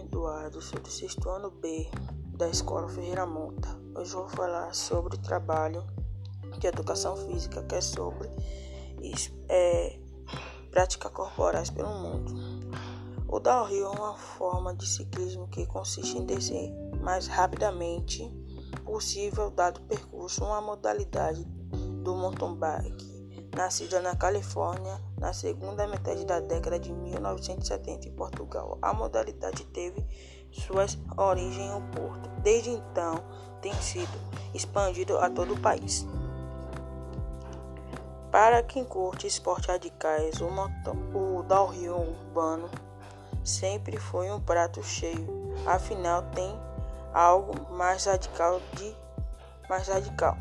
Eduardo, sou do sexto ano B da Escola Ferreira Monta. Hoje vou falar sobre trabalho de educação física, que é sobre é, práticas corporais pelo mundo. O downhill é uma forma de ciclismo que consiste em descer mais rapidamente possível dado percurso, uma modalidade do mountain bike nascida na Califórnia na segunda metade da década de 1970 em Portugal. A modalidade teve suas origens no Porto. Desde então, tem sido expandido a todo o país. Para quem curte esportes radicais, o, o downhill urbano sempre foi um prato cheio. Afinal, tem algo mais radical de mais radical.